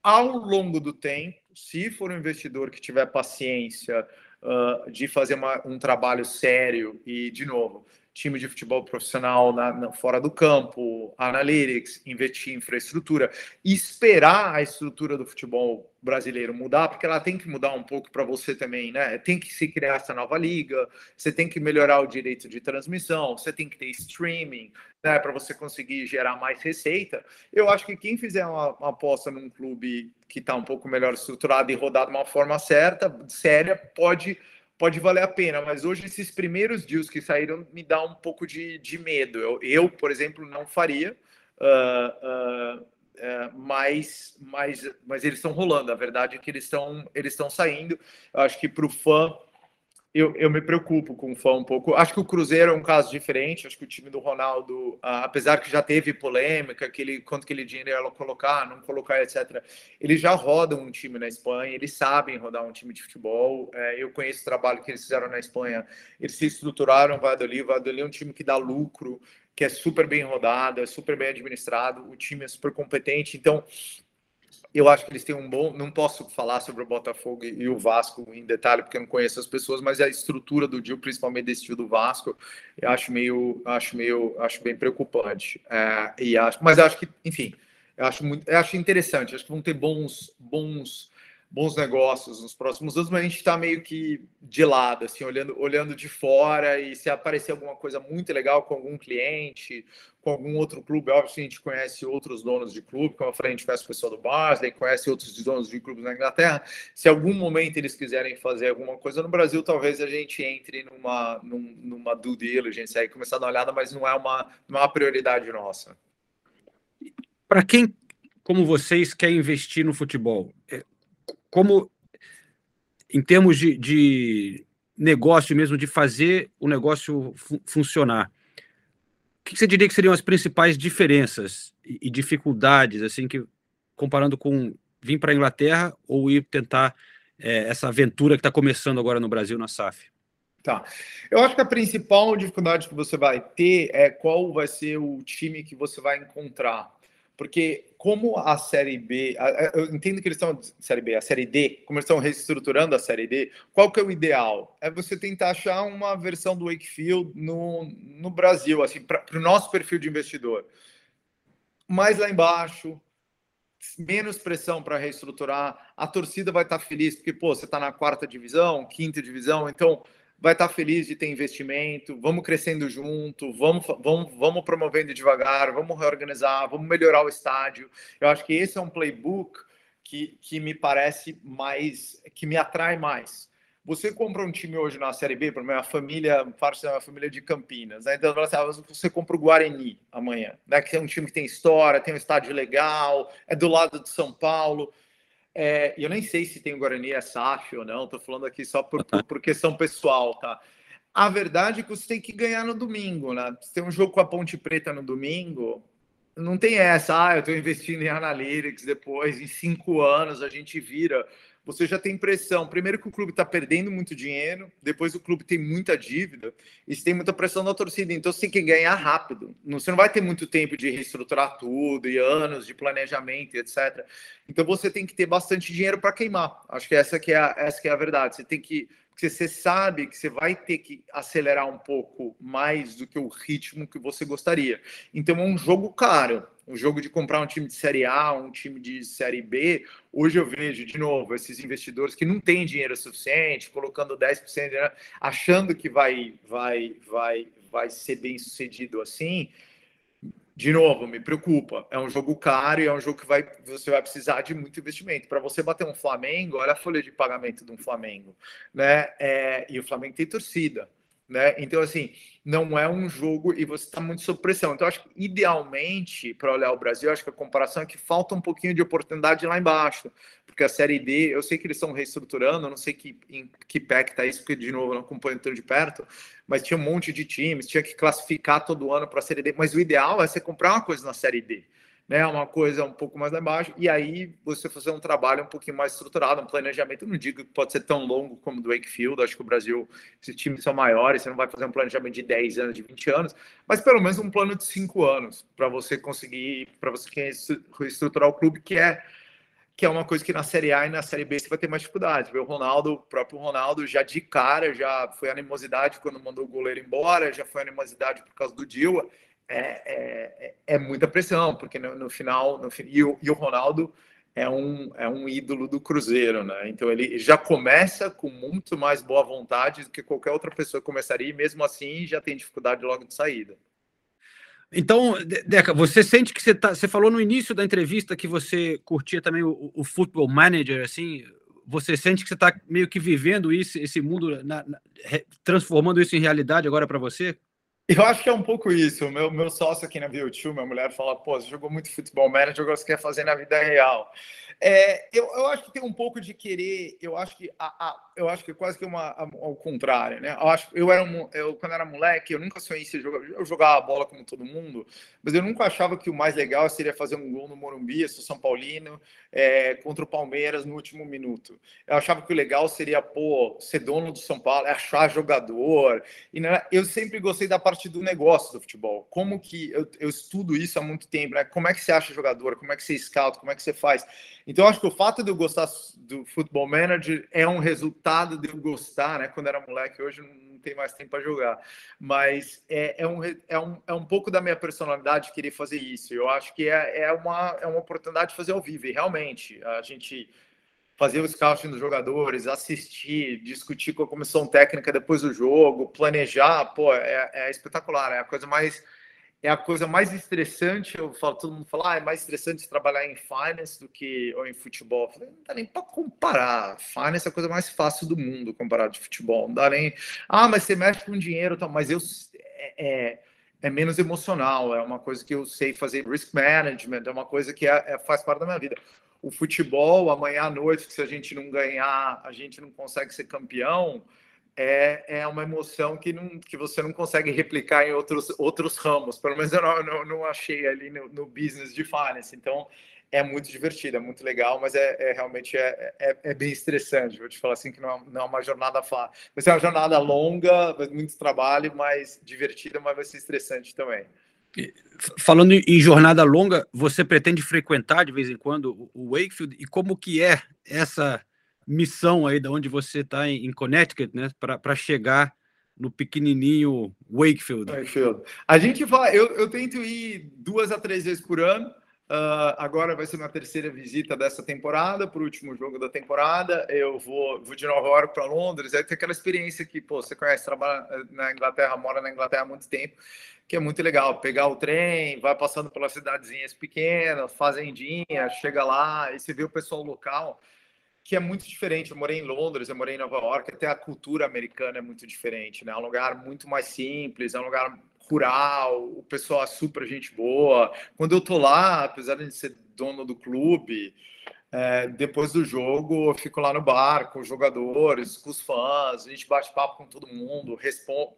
ao longo do tempo, se for um investidor que tiver paciência uh, de fazer uma, um trabalho sério e, de novo, time de futebol profissional na, na, fora do campo, analytics, investir em infraestrutura, esperar a estrutura do futebol brasileiro mudar, porque ela tem que mudar um pouco para você também, né? Tem que se criar essa nova liga, você tem que melhorar o direito de transmissão, você tem que ter streaming, né, para você conseguir gerar mais receita. Eu acho que quem fizer uma, uma aposta num clube que está um pouco melhor estruturado e rodado de uma forma certa, séria, pode pode valer a pena, mas hoje esses primeiros deals que saíram me dá um pouco de, de medo. Eu, eu, por exemplo, não faria, uh, uh, uh, mas, mas, mas eles estão rolando. A verdade é que eles estão eles estão saindo. Eu acho que para o fã eu, eu me preocupo com o fã um pouco. Acho que o Cruzeiro é um caso diferente. Acho que o time do Ronaldo, ah, apesar que já teve polêmica, que ele, quanto que ele dinheiro ia colocar, não colocar, etc. Eles já rodam um time na Espanha, eles sabem rodar um time de futebol. É, eu conheço o trabalho que eles fizeram na Espanha. Eles se estruturaram, o Valladolid. Valladolid é um time que dá lucro, que é super bem rodado, é super bem administrado. O time é super competente. Então, eu acho que eles têm um bom. Não posso falar sobre o Botafogo e o Vasco em detalhe, porque eu não conheço as pessoas, mas a estrutura do deal, principalmente desse deal do Vasco, eu acho meio, acho meio, acho bem preocupante. É, e acho, mas acho que, enfim, eu acho muito, eu acho interessante. Acho que vão ter bons, bons bons negócios nos próximos anos, mas a gente está meio que de lado, assim, olhando, olhando de fora e se aparecer alguma coisa muito legal com algum cliente, com algum outro clube, óbvio a gente conhece outros donos de clube, como eu falei, a gente conhece o pessoal do Barnsley, conhece outros donos de clubes na Inglaterra, se algum momento eles quiserem fazer alguma coisa no Brasil, talvez a gente entre numa, numa due diligence aí, começar a dar uma olhada, mas não é uma, é uma prioridade nossa. Para quem, como vocês, quer investir no futebol, é, como em termos de, de negócio mesmo, de fazer o negócio fu funcionar, o que você diria que seriam as principais diferenças e, e dificuldades, assim, que comparando com vir para a Inglaterra ou ir tentar é, essa aventura que está começando agora no Brasil na SAF? Tá. Eu acho que a principal dificuldade que você vai ter é qual vai ser o time que você vai encontrar. Porque como a Série B, eu entendo que eles estão, Série B, a Série D, como eles estão reestruturando a Série D, qual que é o ideal? É você tentar achar uma versão do Wakefield no, no Brasil, assim, para o nosso perfil de investidor. Mais lá embaixo, menos pressão para reestruturar, a torcida vai estar feliz, porque, pô, você está na quarta divisão, quinta divisão, então vai estar feliz de ter investimento, vamos crescendo junto, vamos, vamos, vamos promovendo devagar, vamos reorganizar, vamos melhorar o estádio. Eu acho que esse é um playbook que, que me parece mais, que me atrai mais. Você compra um time hoje na Série B, para minha família, parte da minha família de Campinas, né? então assim, você compra o Guarani amanhã, né? que é um time que tem história, tem um estádio legal, é do lado de São Paulo. É, eu nem sei se tem o Guarani é SAF ou não, estou falando aqui só por, por, por, questão pessoal, tá? A verdade é que você tem que ganhar no domingo, né? Se tem um jogo com a Ponte Preta no domingo, não tem essa, ah, eu estou investindo em Analytics, depois, em cinco anos, a gente vira você já tem pressão. Primeiro que o clube está perdendo muito dinheiro, depois o clube tem muita dívida e você tem muita pressão da torcida. Então você tem que ganhar rápido. Você não vai ter muito tempo de reestruturar tudo e anos de planejamento, etc. Então você tem que ter bastante dinheiro para queimar. Acho que essa que é a, essa que é a verdade. Você tem que porque você sabe que você vai ter que acelerar um pouco mais do que o ritmo que você gostaria. Então é um jogo caro. Um jogo de comprar um time de Série A, um time de Série B. Hoje eu vejo, de novo, esses investidores que não têm dinheiro suficiente, colocando 10%, né, achando que vai, vai, vai, vai ser bem sucedido assim de novo, me preocupa. É um jogo caro e é um jogo que vai, você vai precisar de muito investimento. Para você bater um Flamengo, olha a folha de pagamento de um Flamengo, né? É, e o Flamengo tem torcida, né? Então, assim, não é um jogo e você está muito sob pressão. Então, acho que idealmente, para olhar o Brasil, acho que a comparação é que falta um pouquinho de oportunidade lá embaixo, porque a Série D, eu sei que eles estão reestruturando, não sei que, em que pé que está isso, porque, de novo, não acompanho tão de perto, mas tinha um monte de times, tinha que classificar todo ano para a Série D, mas o ideal é você comprar uma coisa na Série D né, uma coisa um pouco mais lá embaixo, e aí você fazer um trabalho um pouquinho mais estruturado, um planejamento. Não digo que pode ser tão longo como o do Wakefield, acho que o Brasil, esses times são maiores, você não vai fazer um planejamento de 10 anos, de 20 anos, mas pelo menos um plano de 5 anos para você conseguir, para você reestruturar o clube, que é que é uma coisa que na Série A e na Série B você vai ter mais dificuldade. O Ronaldo, o próprio Ronaldo, já de cara, já foi animosidade quando mandou o goleiro embora, já foi animosidade por causa do Dila é, é, é muita pressão, porque no, no final, no, e, o, e o Ronaldo é um, é um ídolo do Cruzeiro, né? Então ele já começa com muito mais boa vontade do que qualquer outra pessoa começaria, e mesmo assim já tem dificuldade logo de saída. Então, Deca, você sente que você tá. Você falou no início da entrevista que você curtia também o, o Football Manager, assim. Você sente que você está meio que vivendo isso, esse mundo, na, na, transformando isso em realidade agora para você? Eu acho que é um pouco isso. Meu, meu sócio aqui na Viu2, minha mulher, fala: pô, você jogou muito futebol manager, agora você quer fazer na vida real. É, eu, eu acho que tem um pouco de querer, eu acho que a, a, eu acho que quase que uma ao contrário, né? Eu acho eu era um, eu quando era moleque, eu nunca sonhei ser jogar, eu jogava bola como todo mundo, mas eu nunca achava que o mais legal seria fazer um gol no Morumbi, sou São Paulino, é, contra o Palmeiras no último minuto. Eu achava que o legal seria pô, ser dono do São Paulo, achar jogador. E né, eu sempre gostei da parte do negócio do futebol. Como que eu, eu estudo isso há muito tempo, né? Como é que você acha jogador? Como é que você scout? Como é que você faz? Então, acho que o fato de eu gostar do Football Manager é um resultado de eu gostar, né? Quando era moleque, hoje não tem mais tempo para jogar. Mas é, é, um, é, um, é um pouco da minha personalidade querer fazer isso. Eu acho que é, é, uma, é uma oportunidade de fazer ao vivo. E realmente, a gente fazer o scouting dos jogadores, assistir, discutir com a comissão técnica depois do jogo, planejar, pô, é, é espetacular. É a coisa mais é a coisa mais estressante. Eu falo, todo mundo fala, ah, é mais estressante trabalhar em finance do que ou em futebol. Eu falei, não dá nem para comparar. Finance é a coisa mais fácil do mundo comparado de futebol. Não dá nem. Ah, mas você mexe com dinheiro, tal. Mas eu é, é, é, menos emocional. É uma coisa que eu sei fazer. Risk management é uma coisa que é, é, faz parte da minha vida. O futebol, amanhã à noite, que se a gente não ganhar, a gente não consegue ser campeão é, é uma emoção que, não, que você não consegue replicar em outros, outros ramos. Pelo menos eu não, não, não achei ali no, no, business de finance. Então, é muito divertido, é muito legal, mas é, é realmente é, é, é, bem estressante. Vou te falar assim que não é, não é uma jornada fácil. Vai ser uma jornada longa, muito trabalho, mas divertida, mas vai ser estressante também. Falando em jornada longa, você pretende frequentar de vez em quando o Wakefield e como que é essa missão aí da onde você está em, Connecticut, né, para chegar no pequenininho Wakefield? Wakefield. A gente vai, eu, eu tento ir duas a três vezes por ano. Uh, agora vai ser minha terceira visita dessa temporada, para o último jogo da temporada. Eu vou, vou de Nova York para Londres. Aí tem aquela experiência que, pô, você conhece, trabalha na Inglaterra, mora na Inglaterra há muito tempo, que é muito legal. Pegar o trem, vai passando pelas cidadezinhas pequenas, fazendinha, chega lá e você vê o pessoal local que é muito diferente. Eu morei em Londres, eu morei em Nova York, até a cultura americana é muito diferente, né? É um lugar muito mais simples, é um lugar rural, o pessoal é super gente boa. Quando eu tô lá, apesar de ser dono do clube, é, depois do jogo eu fico lá no bar com os jogadores, com os fãs, a gente bate papo com todo mundo, responde,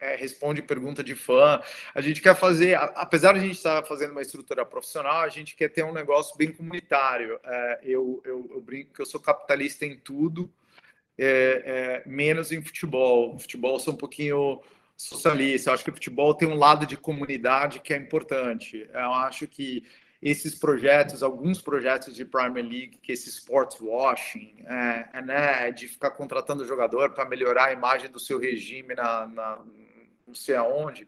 é, responde pergunta de fã. A gente quer fazer, apesar de a gente estar fazendo uma estrutura profissional, a gente quer ter um negócio bem comunitário. É, eu, eu, eu, brinco que eu sou capitalista em tudo, é, é menos em futebol. futebol eu sou um pouquinho socialista. Eu acho que o futebol tem um lado de comunidade que é importante. Eu acho que esses projetos, alguns projetos de Premier League, que esse sports washing, é, é né, de ficar contratando jogador para melhorar a imagem do seu regime na, na não sei aonde,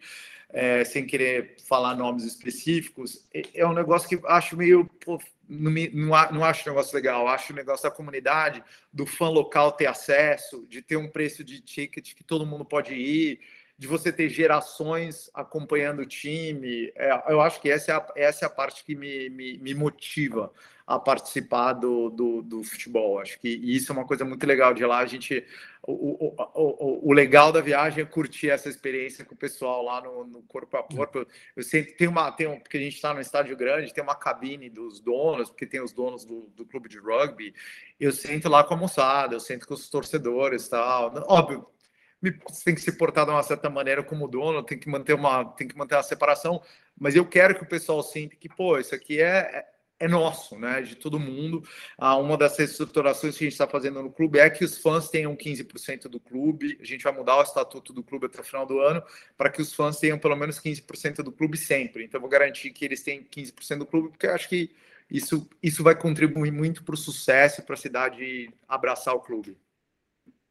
é, sem querer falar nomes específicos, é, é um negócio que acho meio. Pô, não, me, não, não acho um negócio legal, acho o negócio da comunidade, do fã local ter acesso, de ter um preço de ticket que todo mundo pode ir de você ter gerações acompanhando o time. É, eu acho que essa é a, essa é a parte que me, me, me motiva a participar do, do, do, futebol. Acho que isso é uma coisa muito legal de lá. A gente, o, o, o, o legal da viagem é curtir essa experiência com o pessoal lá no, no corpo a corpo. Eu sempre tenho uma, tem um, porque a gente está no estádio grande, tem uma cabine dos donos, porque tem os donos do, do clube de rugby. Eu sento lá com a moçada, eu sento com os torcedores, tal. Óbvio, tem que se portar de uma certa maneira como dono, tem que manter uma, tem que manter a separação, mas eu quero que o pessoal sinta que, pô, isso aqui é, é nosso, né, de todo mundo. Ah, uma das reestruturações que a gente está fazendo no clube é que os fãs tenham 15% do clube. A gente vai mudar o estatuto do clube até o final do ano para que os fãs tenham pelo menos 15% do clube sempre. Então, vou garantir que eles tenham 15% do clube, porque eu acho que isso, isso vai contribuir muito para o sucesso para a cidade abraçar o clube.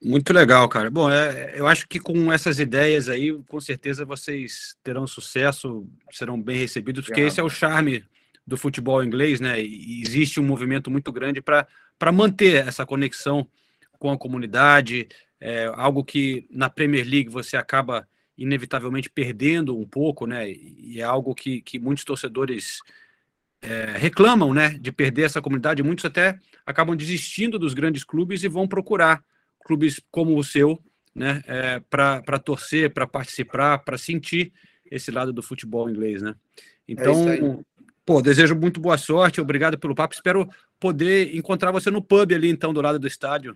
Muito legal, cara. Bom, é, eu acho que com essas ideias aí, com certeza vocês terão sucesso, serão bem recebidos, porque esse é o charme do futebol inglês, né? E existe um movimento muito grande para manter essa conexão com a comunidade, é, algo que na Premier League você acaba inevitavelmente perdendo um pouco, né? E é algo que, que muitos torcedores é, reclamam, né? De perder essa comunidade, muitos até acabam desistindo dos grandes clubes e vão procurar clubes como o seu, né, é, para torcer, para participar, para sentir esse lado do futebol inglês, né? Então, é pô, desejo muito boa sorte, obrigado pelo papo. Espero poder encontrar você no pub ali, então, do lado do estádio.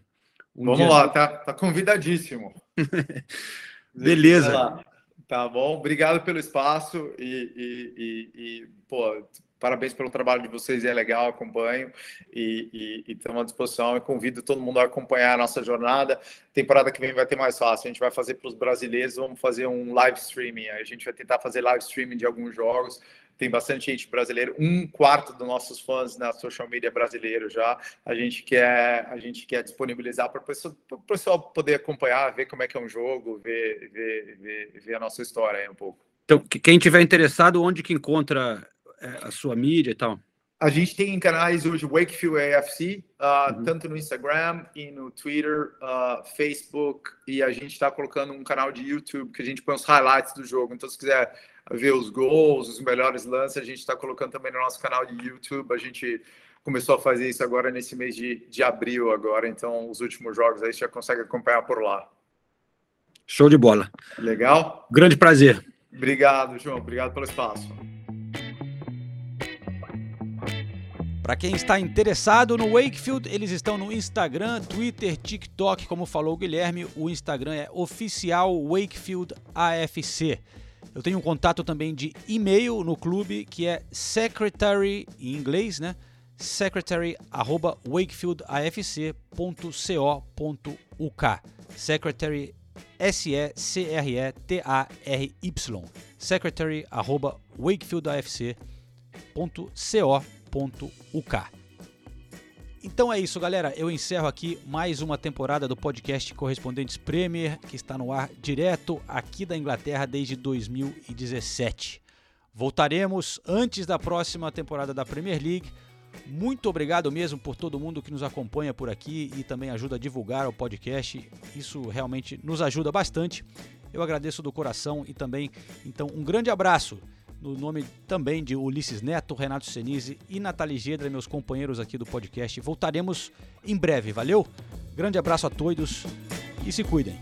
Um Vamos lá, tá, tá convidadíssimo. Beleza. Tá bom, obrigado pelo espaço e, e, e, e pô, Parabéns pelo trabalho de vocês, é legal, acompanho e estamos à disposição. Eu convido todo mundo a acompanhar a nossa jornada. Temporada que vem vai ter mais fácil. A gente vai fazer para os brasileiros, vamos fazer um live streaming. A gente vai tentar fazer live streaming de alguns jogos. Tem bastante gente brasileira, um quarto dos nossos fãs na social media brasileiro já. A gente quer, a gente quer disponibilizar para o pessoal poder acompanhar, ver como é que é um jogo, ver, ver, ver, ver a nossa história um pouco. Então, quem tiver interessado, onde que encontra a sua mídia e tal? A gente tem canais hoje, Wakefield AFC, uh, uhum. tanto no Instagram e no Twitter, uh, Facebook, e a gente está colocando um canal de YouTube que a gente põe os highlights do jogo. Então, se quiser ver os gols, os melhores lances, a gente está colocando também no nosso canal de YouTube. A gente começou a fazer isso agora nesse mês de, de abril agora, então os últimos jogos aí você já consegue acompanhar por lá. Show de bola. Legal? Grande prazer. Obrigado, João. Obrigado pelo espaço. Para quem está interessado no Wakefield, eles estão no Instagram, Twitter, TikTok, como falou o Guilherme, o Instagram é oficial Wakefield AFC. Eu tenho um contato também de e-mail no clube que é secretary em inglês, né? secretary@wakefieldafc.co.uk. Secretary S-E-C-R-E-T-A-R-Y. secretary@wakefieldafc.co.uk. Então é isso, galera. Eu encerro aqui mais uma temporada do podcast Correspondentes Premier, que está no ar direto aqui da Inglaterra desde 2017. Voltaremos antes da próxima temporada da Premier League. Muito obrigado mesmo por todo mundo que nos acompanha por aqui e também ajuda a divulgar o podcast. Isso realmente nos ajuda bastante. Eu agradeço do coração e também, então, um grande abraço no nome também de Ulisses Neto, Renato Senise e Nathalie Gedra, meus companheiros aqui do podcast. Voltaremos em breve, valeu? Grande abraço a todos e se cuidem.